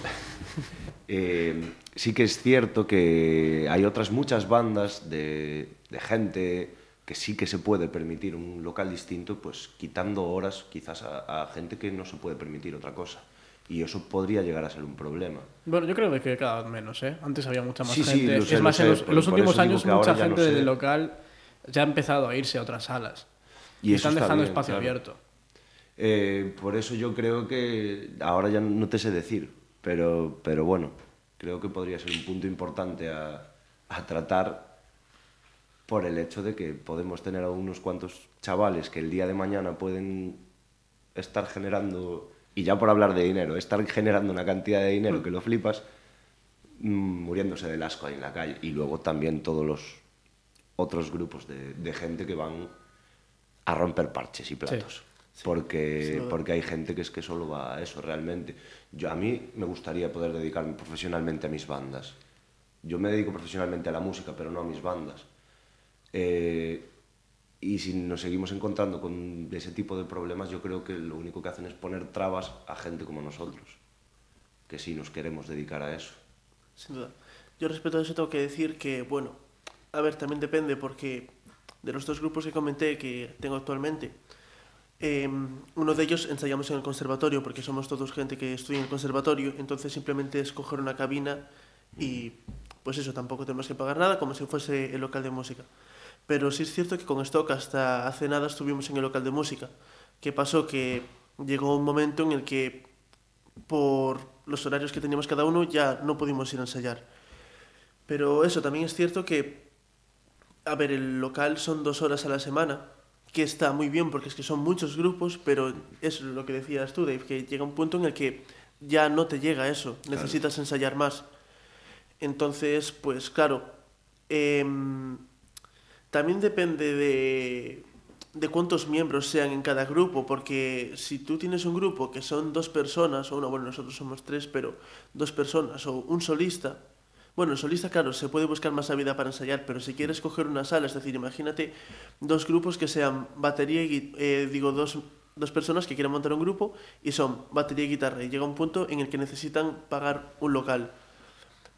[LAUGHS] eh, sí que es cierto que hay otras muchas bandas de, de gente que sí que se puede permitir un local distinto, pues quitando horas quizás a, a, gente que no se puede permitir otra cosa. Y eso podría llegar a ser un problema. Bueno, yo creo que cada vez menos, ¿eh? Antes había mucha más sí, gente. Sí, sé, es más, en los, en los últimos años mucha gente no del local ya ha empezado a irse a otras salas. Y están está dejando bien, espacio claro. abierto. Eh, por eso yo creo que ahora ya no te sé decir, pero, pero bueno, creo que podría ser un punto importante a, a tratar por el hecho de que podemos tener a unos cuantos chavales que el día de mañana pueden estar generando, y ya por hablar de dinero, estar generando una cantidad de dinero que lo flipas, mm, muriéndose del asco ahí en la calle. Y luego también todos los otros grupos de, de gente que van a romper parches y platos. Porque, Sí. porque hay gente que es que solo va a eso realmente. Yo, a mí me gustaría poder dedicarme profesionalmente a mis bandas. Yo me dedico profesionalmente a la música, pero no a mis bandas. Eh, y si nos seguimos encontrando con ese tipo de problemas, yo creo que lo único que hacen es poner trabas a gente como nosotros, que sí nos queremos dedicar a eso. Sin duda. Yo respecto a eso tengo que decir que, bueno, a ver, también depende porque de los dos grupos que comenté que tengo actualmente, eh, uno de ellos ensayamos en el conservatorio porque somos todos gente que estudia en el conservatorio, entonces simplemente es coger una cabina y pues eso, tampoco tenemos que pagar nada como si fuese el local de música. Pero sí es cierto que con Stock hasta hace nada estuvimos en el local de música. ¿Qué pasó? Que llegó un momento en el que por los horarios que teníamos cada uno ya no pudimos ir a ensayar. Pero eso, también es cierto que, a ver, el local son dos horas a la semana, que está muy bien porque es que son muchos grupos, pero es lo que decías tú, Dave, que llega un punto en el que ya no te llega eso, necesitas ensayar más. Entonces, pues claro, em, también depende de, de cuántos miembros sean en cada grupo, porque si tú tienes un grupo que son dos personas, o una, bueno, nosotros somos tres, pero dos personas, o un solista, bueno, el solista, claro, se puede buscar más vida para ensayar, pero si quieres coger una sala, es decir, imagínate dos grupos que sean batería y, eh, digo, dos, dos personas que quieran montar un grupo y son batería y guitarra, y llega un punto en el que necesitan pagar un local.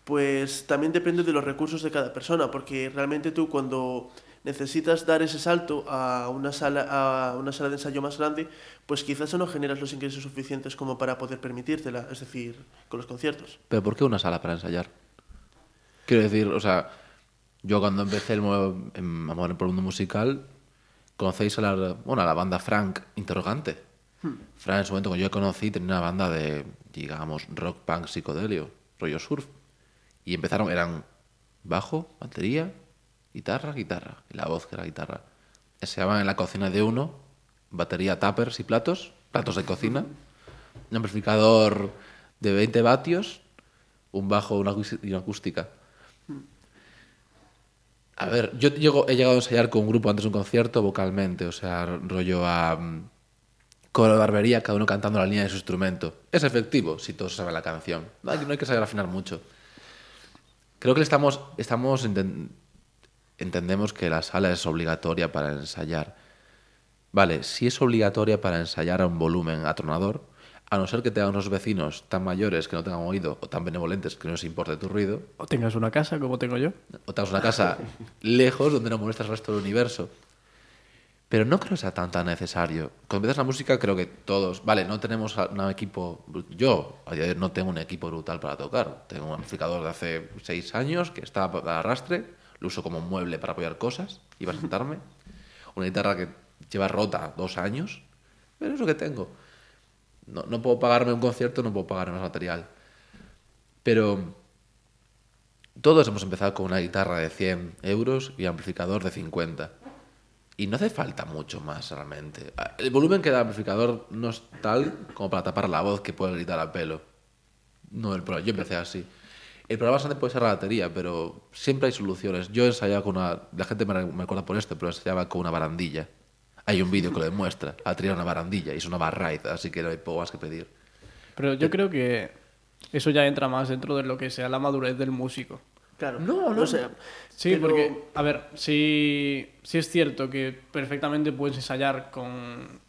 Pues también depende de los recursos de cada persona, porque realmente tú cuando necesitas dar ese salto a una sala, a una sala de ensayo más grande, pues quizás no generas los ingresos suficientes como para poder permitírtela, es decir, con los conciertos. ¿Pero por qué una sala para ensayar? Quiero decir, o sea, yo cuando empecé el, mo- en, a mover por el mundo musical, conocéis a la, bueno, a la banda Frank Interrogante. Frank en su momento, cuando yo conocí, tenía una banda de, digamos, rock punk psicodelio, rollo surf. Y empezaron, eran bajo, batería, guitarra, guitarra. Y la voz que era guitarra. Se llamaban en la cocina de uno, batería, tuppers y platos, platos de cocina. Un amplificador de 20 vatios, un bajo una y una acústica. A ver, yo llego, he llegado a ensayar con un grupo antes de un concierto vocalmente, o sea, rollo a coro de barbería, cada uno cantando la línea de su instrumento. Es efectivo si todos saben la canción. No hay, no hay que saber afinar mucho. Creo que le estamos, estamos enten- entendemos que la sala es obligatoria para ensayar. Vale, si es obligatoria para ensayar a un volumen atronador, a no ser que tengan unos vecinos tan mayores que no tengan oído o tan benevolentes que no les importe tu ruido, O tengas una casa como tengo yo. o tengas una casa [LAUGHS] lejos donde no molestas al resto del universo. Pero no creo que sea tan tan necesario. Cuando empiezas la música creo que todos, vale, no tenemos a- un equipo, yo a día de hoy no tengo un equipo brutal para tocar. Tengo un amplificador de hace seis años que está de arrastre, lo uso como mueble para apoyar cosas y para sentarme. [LAUGHS] Una guitarra que lleva rota dos años, pero es lo que tengo. No, no puedo pagarme un concierto, no puedo pagarme más material. Pero todos hemos empezado con una guitarra de 100 euros y amplificador de 50. Y no hace falta mucho más realmente. El volumen que da el amplificador no es tal como para tapar la voz que puede gritar a pelo. No, el pro- yo empecé así. El problema bastante puede ser la batería, pero siempre hay soluciones. Yo ensayaba con una. La gente me, acuerda por esto, pero ensayaba con una barandilla. Hay un vídeo que lo demuestra. Batería era una barandilla y sonaba raid, así que no hay poco más que pedir. Pero yo creo que eso ya entra más dentro de lo que sea la madurez del músico. Claro. No, no. O sea, Sí, pero- porque, a ver, sí, sí es cierto que perfectamente puedes ensayar con.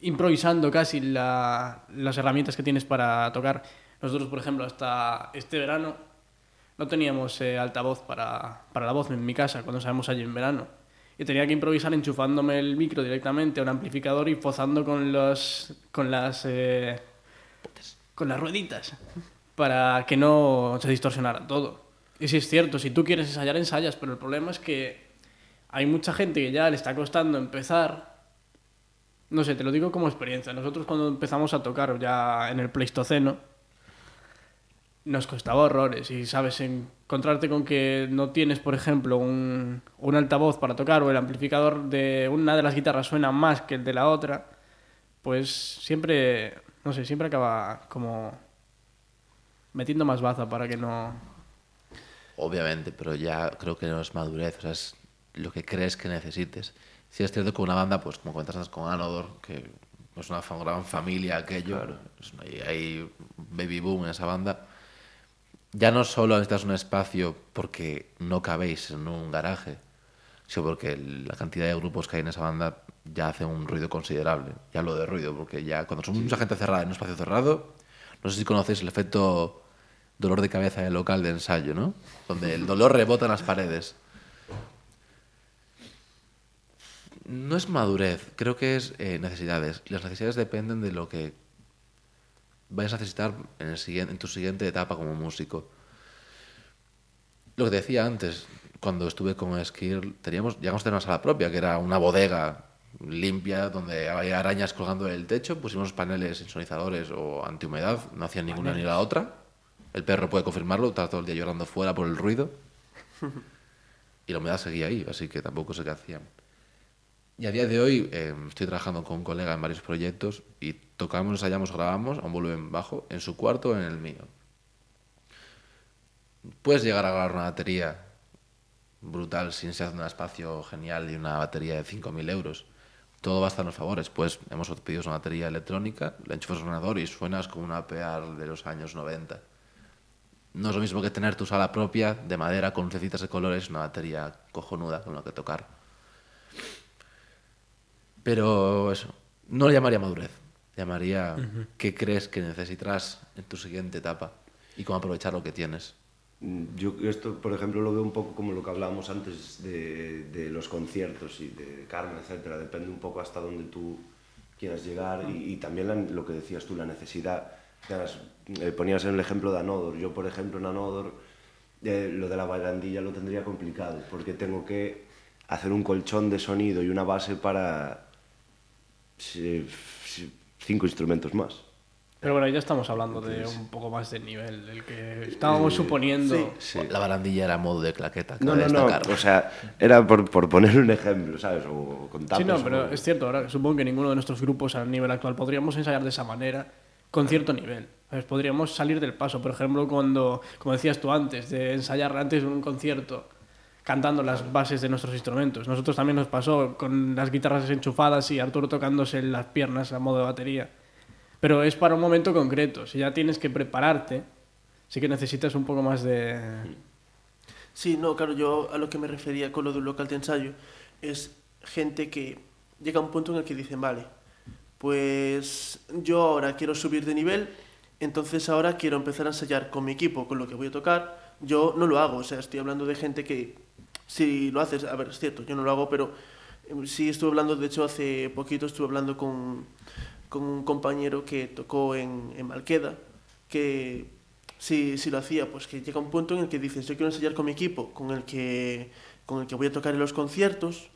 improvisando casi la- las herramientas que tienes para tocar. Nosotros, por ejemplo, hasta este verano no teníamos eh, altavoz para, para la voz en mi casa cuando salimos allí en verano. Y tenía que improvisar enchufándome el micro directamente a un amplificador y pozando con los. con las. eh, con las rueditas para que no se distorsionara todo. Y sí es cierto, si tú quieres ensayar, ensayas, pero el problema es que hay mucha gente que ya le está costando empezar. No sé, te lo digo como experiencia. Nosotros cuando empezamos a tocar ya en el Pleistoceno, nos costaba horrores. Y sabes, encontrarte con que no tienes, por ejemplo, un, un altavoz para tocar o el amplificador de una de las guitarras suena más que el de la otra, pues siempre, no sé, siempre acaba como metiendo más baza para que no... Obviamente, pero ya creo que no es madurez, o sea, es lo que crees que necesites. Si es cierto que una banda, pues como comentas antes con Anodor, que es una gran familia aquello, es una- hay, hay baby boom en esa banda, ya no solo necesitas un espacio porque no cabéis en un garaje, sino porque la cantidad de grupos que hay en esa banda ya hace un ruido considerable. Ya hablo de ruido, porque ya cuando son mucha gente cerrada en un espacio cerrado, no sé si conocéis el efecto dolor de cabeza del local de ensayo, ¿no? Donde el dolor rebota en las paredes. No es madurez, creo que es eh, necesidades. Las necesidades dependen de lo que vayas a necesitar en, el siguiente, en tu siguiente etapa como músico. Lo que decía antes, cuando estuve con Skill, teníamos, llegamos a tener una sala propia, que era una bodega limpia, donde había arañas colgando del techo, pusimos paneles insonizadores o antihumedad, no hacían ninguna ni la otra. El perro puede confirmarlo, está todo el día llorando fuera por el ruido. Y la humedad seguía ahí, así que tampoco sé qué hacían. Y a día de hoy eh, estoy trabajando con un colega en varios proyectos y tocamos, ensayamos, grabamos a un volumen bajo en su cuarto o en el mío. Puedes llegar a grabar una batería brutal sin ser un espacio genial y una batería de 5.000 euros. Todo va a estar en los favores. Pues hemos pedido una batería electrónica, la enchufas al ordenador y suenas como una PEAR de los años 90. No es lo mismo que tener tu sala propia de madera con lucecitas de colores, una batería cojonuda con la que tocar. Pero eso, no lo llamaría madurez. Llamaría qué crees que necesitarás en tu siguiente etapa y cómo aprovechar lo que tienes. Mm, Yo esto, por ejemplo, lo veo un poco como lo que hablábamos antes de, de los conciertos y de Carmen, etcétera. Depende un poco hasta dónde tú quieras llegar y, y también la- lo que decías tú, la necesidad. Además, eh, ponías en el ejemplo de Anodor. Yo, por ejemplo, en Anodor, eh, lo de la barandilla lo tendría complicado porque tengo que hacer un colchón de sonido y una base para cinco instrumentos más. Pero bueno, ya estamos hablando de un poco más de nivel, el que estábamos suponiendo... Sí. La barandilla era modo de claqueta. No, no, no, o sea, era por, por poner un ejemplo, ¿sabes? O con Sí, no, o- pero es cierto, ahora supongo que ninguno de nuestros grupos a nivel actual podríamos ensayar de esa manera con cierto nivel. ¿Sabes? Podríamos salir del paso, por ejemplo, cuando, como decías tú antes, de ensayar antes de un concierto cantando las bases de nuestros instrumentos. Nosotros también nos pasó con las guitarras desenchufadas y Arturo tocándose las piernas a modo de batería. Pero es para un momento concreto. Si ya tienes que prepararte, sí que necesitas un poco más de... Sí, no, claro, yo a lo que me refería con lo de un local de ensayo es gente que llega a un punto en el que dicen, vale, pues yo ahora quiero subir de nivel, entonces ahora quiero empezar a ensayar con mi equipo, con lo que voy a tocar. Yo no lo hago, o sea, estoy hablando de gente que si lo haces, a ver, es cierto, yo no lo hago, pero eh, sí estuve hablando, de hecho hace poquito estuve hablando con, con un compañero que tocó en, en Malqueda, que si, si lo hacía, pues que llega un punto en el que dices, yo quiero ensayar con mi equipo, con el que, con el que voy a tocar en los conciertos,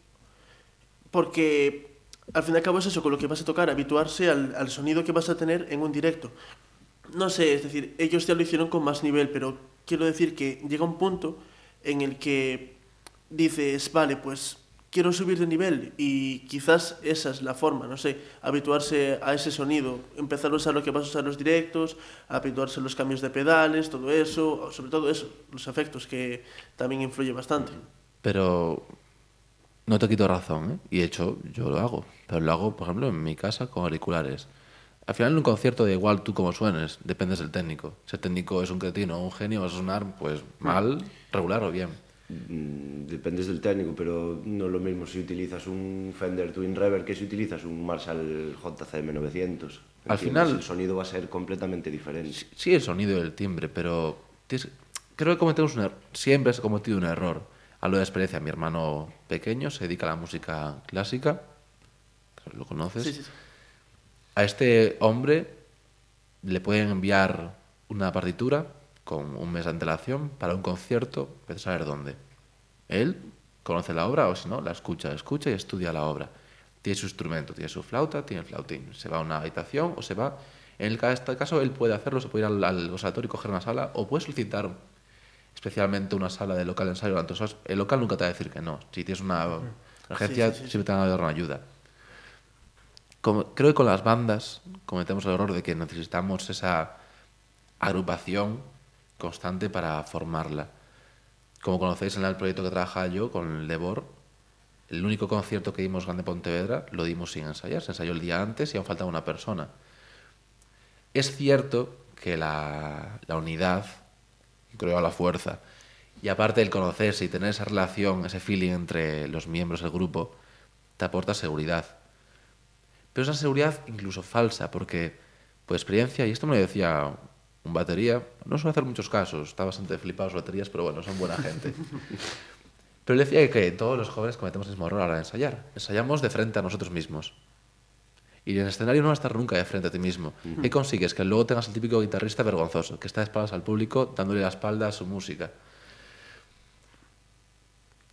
porque al fin y al cabo es eso, con lo que vas a tocar, habituarse al, al sonido que vas a tener en un directo. No sé, es decir, ellos ya lo hicieron con más nivel, pero quiero decir que llega un punto en el que dices, vale, pues quiero subir de nivel y quizás esa es la forma, no sé, habituarse a ese sonido, empezar a usar lo que vas a usar los directos, habituarse a los cambios de pedales, todo eso, sobre todo eso, los efectos que también influye bastante. Pero no te quito razón, ¿eh? y de hecho yo lo hago, pero lo hago, por ejemplo, en mi casa con auriculares. Al final en un concierto da igual tú cómo suenes, dependes del técnico. Si el técnico es un cretino o un genio, vas a sonar pues mal, regular o bien. Mm, Dependes del técnico, pero no es lo mismo si utilizas un Fender Twin Reverb que si utilizas un Marshall JCM 900. Al final- El sonido va a ser completamente diferente. Sí, el sonido y el timbre, pero tienes- creo que cometemos un er- siempre se ha cometido un error. Hablo de experiencia. Mi hermano pequeño se dedica a la música clásica, lo conoces. Sí, sí, sí. A este hombre le pueden enviar una partitura con un mes de antelación para un concierto, pero saber dónde. Él conoce la obra o si no, la escucha, escucha y estudia la obra. Tiene su instrumento, tiene su flauta, tiene el flautín. Se va a una habitación o se va... En este caso, él puede hacerlo, se puede ir al, al conservatorio y coger una sala o puede solicitar especialmente una sala de local de ensayo. horas. El local nunca te va a decir que no. Si tienes una emergencia, Sí, sí, sí, siempre te van a dar una ayuda. Creo que con las bandas cometemos el error de que necesitamos esa agrupación constante para formarla. Como conocéis en el proyecto que trabajaba yo con Lebor, el único concierto que dimos grande Pontevedra lo dimos sin ensayar. Se ensayó el día antes y aún faltaba una persona. Es cierto que la, la unidad creo a la fuerza. Y aparte el conocerse y tener esa relación, ese feeling entre los miembros del grupo, te aporta seguridad. Pero esa seguridad incluso falsa, porque por experiencia, y esto me lo decía un batería, no suele hacer muchos casos, está bastante flipado las baterías, pero bueno, son buena gente. [LAUGHS] Pero él decía que todos los jóvenes cometemos el mismo error a la hora de ensayar. Ensayamos de frente a nosotros mismos. Y en el escenario no vas a estar nunca de frente a ti mismo. ¿Qué consigues? Que luego tengas el típico guitarrista vergonzoso, que está de espaldas al público, dándole la espalda a su música.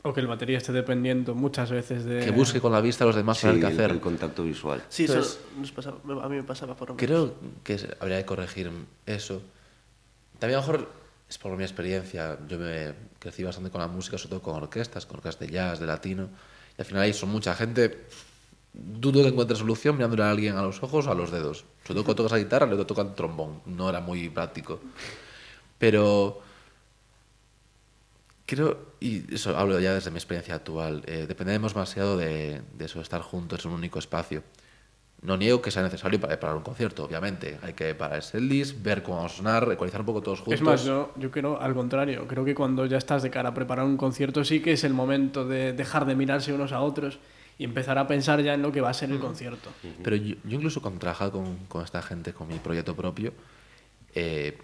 O que el batería esté dependiendo muchas veces de... Que busque con la vista a los demás Sí, saber qué el, hacer. el contacto visual. Sí, eso Entonces- nos pasaba- a mí me pasaba por lo menos. Creo que habría que corregir eso. También a lo mejor es por mi experiencia. Yo me crecí bastante con la música, sobre todo con orquestas, con orquestas de jazz, de latino. Y al final ahí son mucha gente. Dudo que encuentre solución mirándole a alguien a los ojos o a los dedos. Sobre todo cuando tocas la guitarra, luego tocan trombón. No era muy práctico. Pero creo, y eso hablo ya desde mi experiencia actual, eh, dependemos demasiado de, de eso, de estar juntos en un único espacio. No niego que sea necesario para preparar un concierto, obviamente. Hay que parar el list, ver cómo vamos a sonar, ecualizar un poco todos juntos. Es más, yo, yo creo al contrario. Creo que cuando ya estás de cara a preparar un concierto sí que es el momento de dejar de mirarse unos a otros y empezar a pensar ya en lo que va a ser el concierto. Pero yo, yo incluso cuando trabajaba con, con esta gente, con mi proyecto propio, eh,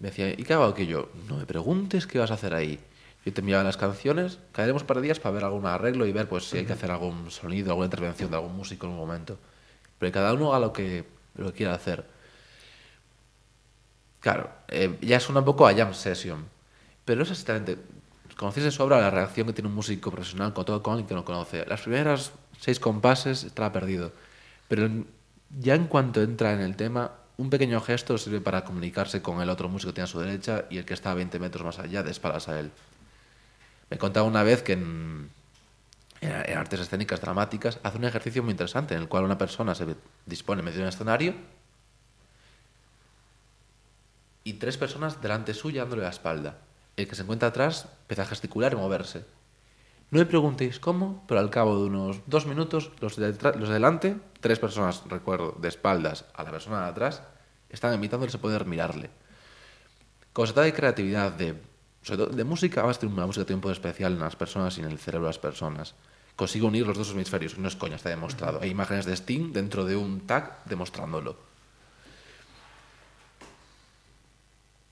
me decía, ¿y qué hago aquello? No me preguntes qué vas a hacer ahí. Yo te enviaba las canciones, caeremos para días para ver algún arreglo y ver pues si hay que hacer algún sonido, alguna intervención de algún músico en un momento. Pero cada uno haga lo que, lo que quiera hacer. Claro, eh, ya suena un poco a jam session, pero es exactamente, conocéis de sobra la reacción que tiene un músico profesional con todo con alguien que no conoce. Las primeras seis compases estará perdido, pero ya en cuanto entra en el tema, un pequeño gesto sirve para comunicarse con el otro músico que tiene a su derecha y el que está a 20 metros más allá de espaldas a él. Me contaba una vez que en, artes escénicas dramáticas hace un ejercicio muy interesante en el cual una persona se dispone en medio de un escenario y tres personas delante suya dándole la espalda. El que se encuentra atrás empieza a gesticular y moverse. No me preguntéis cómo, pero al cabo de unos dos minutos, los de, los de delante, tres personas, recuerdo, de espaldas a la persona de atrás, están imitándole se poder mirarle. Trata de creatividad, de, sobre todo de música, además una música tiene un poder especial en las personas y en el cerebro de las personas. Consigue unir los dos hemisferios, no es coña, está demostrado. Hay imágenes de Sting dentro de un tag demostrándolo.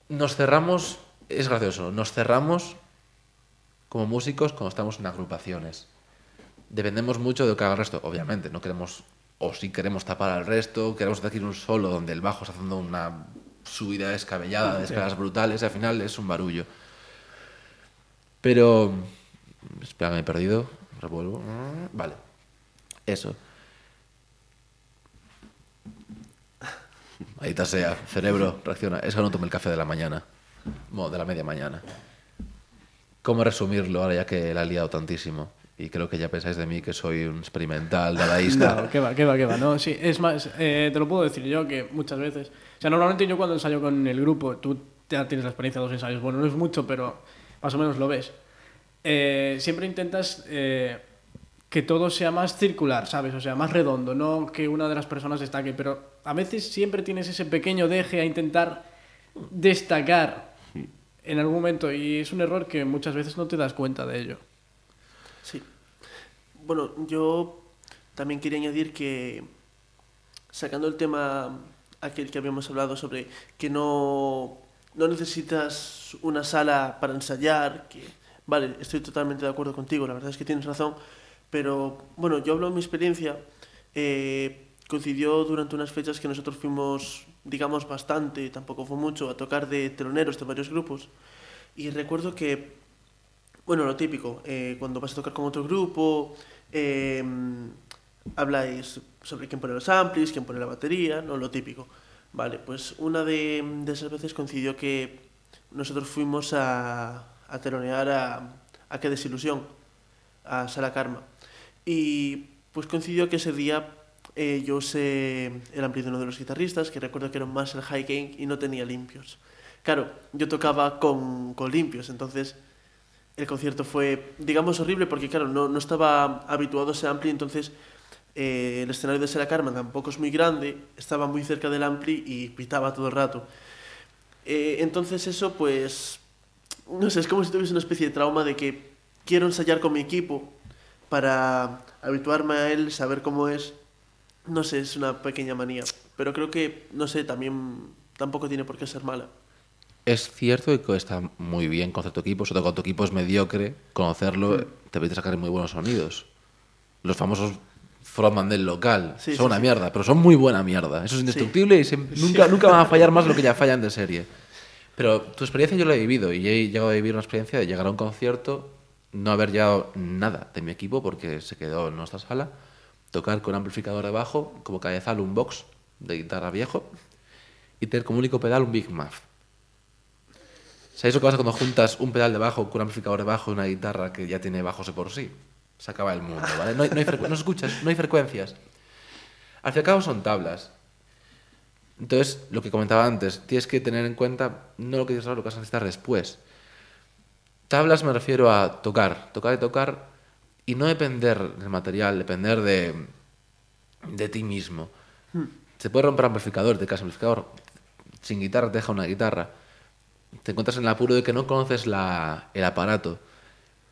Nos cerramos, es gracioso, nos cerramos como músicos cuando estamos en agrupaciones. Dependemos mucho de lo que haga el resto, obviamente, no queremos, o si queremos tapar al resto, queremos hacer un solo donde el bajo está haciendo una subida descabellada de escalas brutales y al final es un barullo. Pero, espera me he perdido, revuelvo, vale, eso. Ahí está sea, cerebro, reacciona. Es no tomé el café de la mañana. Bueno, de la media mañana. ¿Cómo resumirlo ahora ya que la he liado tantísimo? Y creo que ya pensáis de mí que soy un experimental, dadaísta. No, que va, que va, que va. No, sí, es más, eh, te lo puedo decir yo que muchas veces. O sea, normalmente yo cuando ensayo con el grupo, tú ya tienes la experiencia de dos ensayos. Bueno, no es mucho, pero más o menos lo ves. Eh, siempre intentas eh, que todo sea más circular, ¿sabes? O sea, más redondo, no que una de las personas destaque, pero a veces siempre tienes ese pequeño deje a intentar destacar en algún momento y es un error que muchas veces no te das cuenta de ello. Sí. Bueno, yo también quería añadir que, sacando el tema aquel que habíamos hablado sobre que no, no necesitas una sala para ensayar, que, vale, estoy totalmente de acuerdo contigo, la verdad es que tienes razón, pero bueno, yo hablo de mi experiencia, eh, coincidió durante unas fechas que nosotros fuimos, digamos, bastante, tampoco fue mucho, a tocar de teloneros de varios grupos, y recuerdo que bueno, lo típico, eh, cuando vas a tocar con otro grupo, eh, habláis sobre quién pone los amplis, quién pone la batería, no lo típico. Vale, pues una de, de esas veces coincidió que nosotros fuimos a, a telonear a, a Qué Desilusión, a Sala Karma. Y pues coincidió que ese día eh, yo el ampli de uno de los guitarristas, que recuerdo que era un Marshall High Gain y no tenía limpios. Claro, yo tocaba con, con limpios, entonces el concierto fue, digamos, horrible porque, claro, no, no estaba habituado a ese ampli, entonces eh, el escenario de Sera Karma tampoco es muy grande, estaba muy cerca del ampli y pitaba todo el rato. Eh, entonces eso, pues, no sé, es como si tuviese una especie de trauma de que quiero ensayar con mi equipo para habituarme a él, saber cómo es. No sé, es una pequeña manía, pero creo que, no sé, también tampoco tiene por qué ser mala. Es cierto que está muy bien conocer tu equipo, sobre todo cuando tu equipo es mediocre, conocerlo te permite sacar muy buenos sonidos. Los famosos frontman del local Sí, son sí, una mierda, pero son muy buena mierda. Eso es indestructible y se- nunca, nunca van a fallar más de lo que ya [LAUGHS] fallan de serie. Pero tu experiencia yo la he vivido y he llegado a vivir una experiencia de llegar a un concierto, no haber llegado nada de mi equipo porque se quedó en nuestra sala, tocar con amplificador de bajo, como cabezal un box de guitarra viejo y tener como único pedal un Big Muff. ¿Sabéis lo que pasa cuando juntas un pedal de bajo con un amplificador de bajo y una guitarra que ya tiene bajos de por sí? Se acaba el mundo, ¿vale? No hay, no hay no escuchas, no hay frecuencias. Al fin y al cabo son tablas. Entonces, lo que comentaba antes, tienes que tener en cuenta no lo que dices ahora, lo que vas a necesitar después. Tablas me refiero a tocar, tocar y tocar y no depender del material, depender de, de ti mismo. Se puede romper amplificador, te caes amplificador. Sin guitarra te deja una guitarra. Te encuentras en el apuro de que no conoces la- el aparato.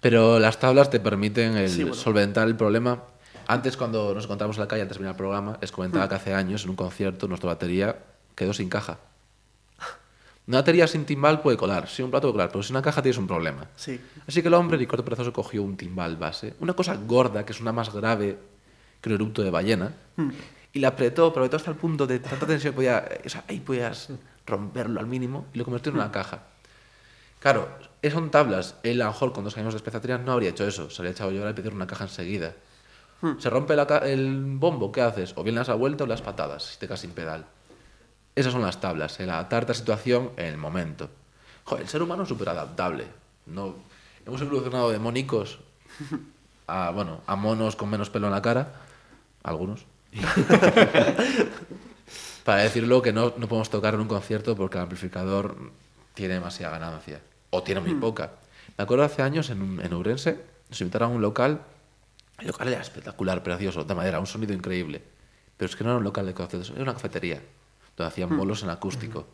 Pero las tablas te permiten el Sí, bueno. solventar el problema. Antes, cuando nos encontramos en la calle, antes de venir al programa, les Hmm. comentaba que hace años, en un concierto, nuestra batería quedó sin caja. Una batería sin timbal puede colar, sin un plato puede colar, pero sin una caja tienes un problema. Sí. Así que el hombre, Ricardo Perezoso, cogió un timbal base, una cosa gorda, que es una más grave que un eructo de ballena, y la apretó, pero apretó hasta el punto de tanta tensión que podía, o sea, ahí podías romperlo al mínimo y lo convirtió en una caja. Claro, eh, son tablas. Él, a lo mejor, con dos años de especiatría, no habría hecho eso. Se habría echado a llorar y pedir una caja enseguida. Se rompe la ca- el bombo, ¿qué haces? O bien le das la vuelta o le das patadas, si te quedas sin pedal. Esas son las tablas, el adaptarte a la situación en el momento. Joder, el ser humano es súper adaptable. No, hemos evolucionado de mónicos a, bueno, a monos con menos pelo en la cara, algunos. [LAUGHS] Para decirlo que no, no podemos tocar en un concierto porque el amplificador tiene demasiada ganancia, o tiene muy poca. Me acuerdo hace años en, en Ourense, nos invitaron a un local, el local era espectacular, precioso, de madera, un sonido increíble. Pero es que no era un local de conciertos, era una cafetería, donde hacían bolos en acústico.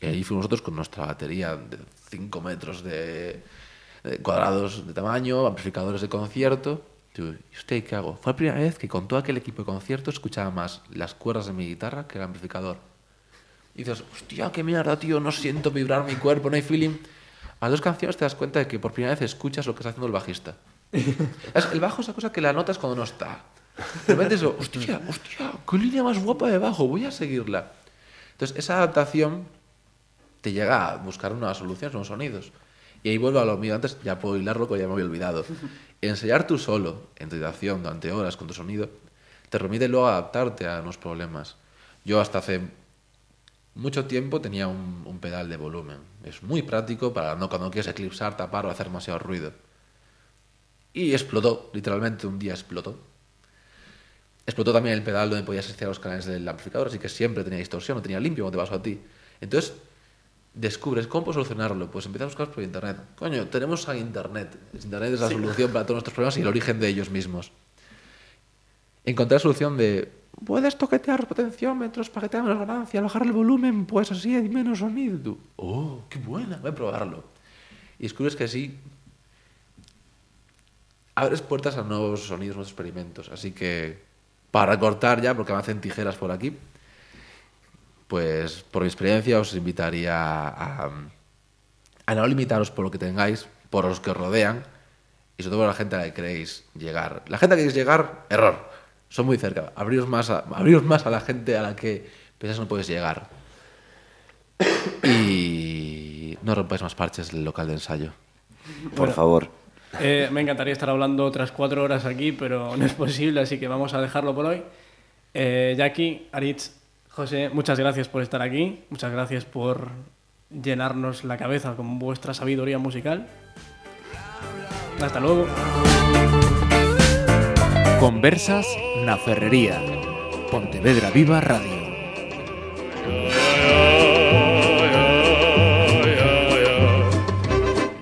Y ahí fuimos nosotros con nuestra batería de 5 metros de, de cuadrados de tamaño, amplificadores de concierto. ¿y usted qué hago? Fue la primera vez que con todo aquel equipo de concierto escuchaba más las cuerdas de mi guitarra que el amplificador. Y dices, hostia, qué mierda, tío, no siento vibrar mi cuerpo, no hay feeling. A las dos canciones te das cuenta de que por primera vez escuchas lo que está haciendo el bajista. [LAUGHS] Es- el bajo es esa cosa que la notas cuando no está. De repente eso, hostia, hostia, qué línea más guapa de bajo, voy a seguirla. Entonces, esa adaptación te llega a buscar nuevas soluciones, nuevos sonidos. Y ahí vuelvo a lo mío antes, ya puedo hilarlo, que ya me había olvidado. [LAUGHS] Ensayar tú solo, en tu durante horas, con tu sonido, te permite luego adaptarte a los problemas. Yo hasta hace mucho tiempo tenía un, un pedal de volumen. Es muy práctico para no cuando quieres eclipsar, tapar o hacer demasiado ruido. Y explotó, literalmente un día explotó. Explotó también el pedal donde podías asociar los canales del amplificador, así que siempre tenía distorsión, no tenía limpio cuando te pasó a ti. Entonces, descubres cómo puedo solucionarlo. Pues empiezas a buscar por internet. Coño, tenemos a internet. Internet es la solución para todos nuestros problemas y el origen de ellos mismos. Encontré la solución de puedes toquetear los potenciómetros para que tenga menos ganancia, bajar el volumen, pues así hay menos sonido. Oh, qué buena, voy a probarlo. Y descubres que así abres puertas a nuevos sonidos, nuevos experimentos. Así que, para cortar ya, porque me hacen tijeras por aquí, pues por mi experiencia os invitaría a, a no limitaros por lo que tengáis, por los que os rodean y sobre todo por la gente a la que queréis llegar. La gente a la que queréis llegar, error. Son muy cerca. Abriros más a, abriros más a la gente a la que pensás no puedes llegar. Y no rompáis más parches del local de ensayo. Por favor. Eh, me encantaría estar hablando otras cuatro horas aquí, pero no es posible, así que vamos a dejarlo por hoy. Eh, Jackie, Aritz, José, muchas gracias por estar aquí, muchas gracias por llenarnos la cabeza con vuestra sabiduría musical. Hasta luego. Conversas na Ferrería. Pontevedra Viva Radio.